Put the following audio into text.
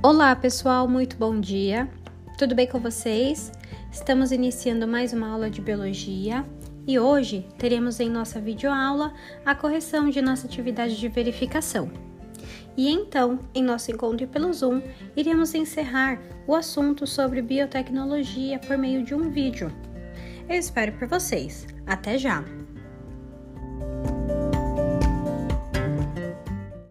Olá, pessoal, muito bom dia. Tudo bem com vocês? Estamos iniciando mais uma aula de biologia e hoje teremos em nossa videoaula a correção de nossa atividade de verificação. E então, em nosso encontro pelo Zoom, iremos encerrar o assunto sobre biotecnologia por meio de um vídeo. Eu espero por vocês. Até já!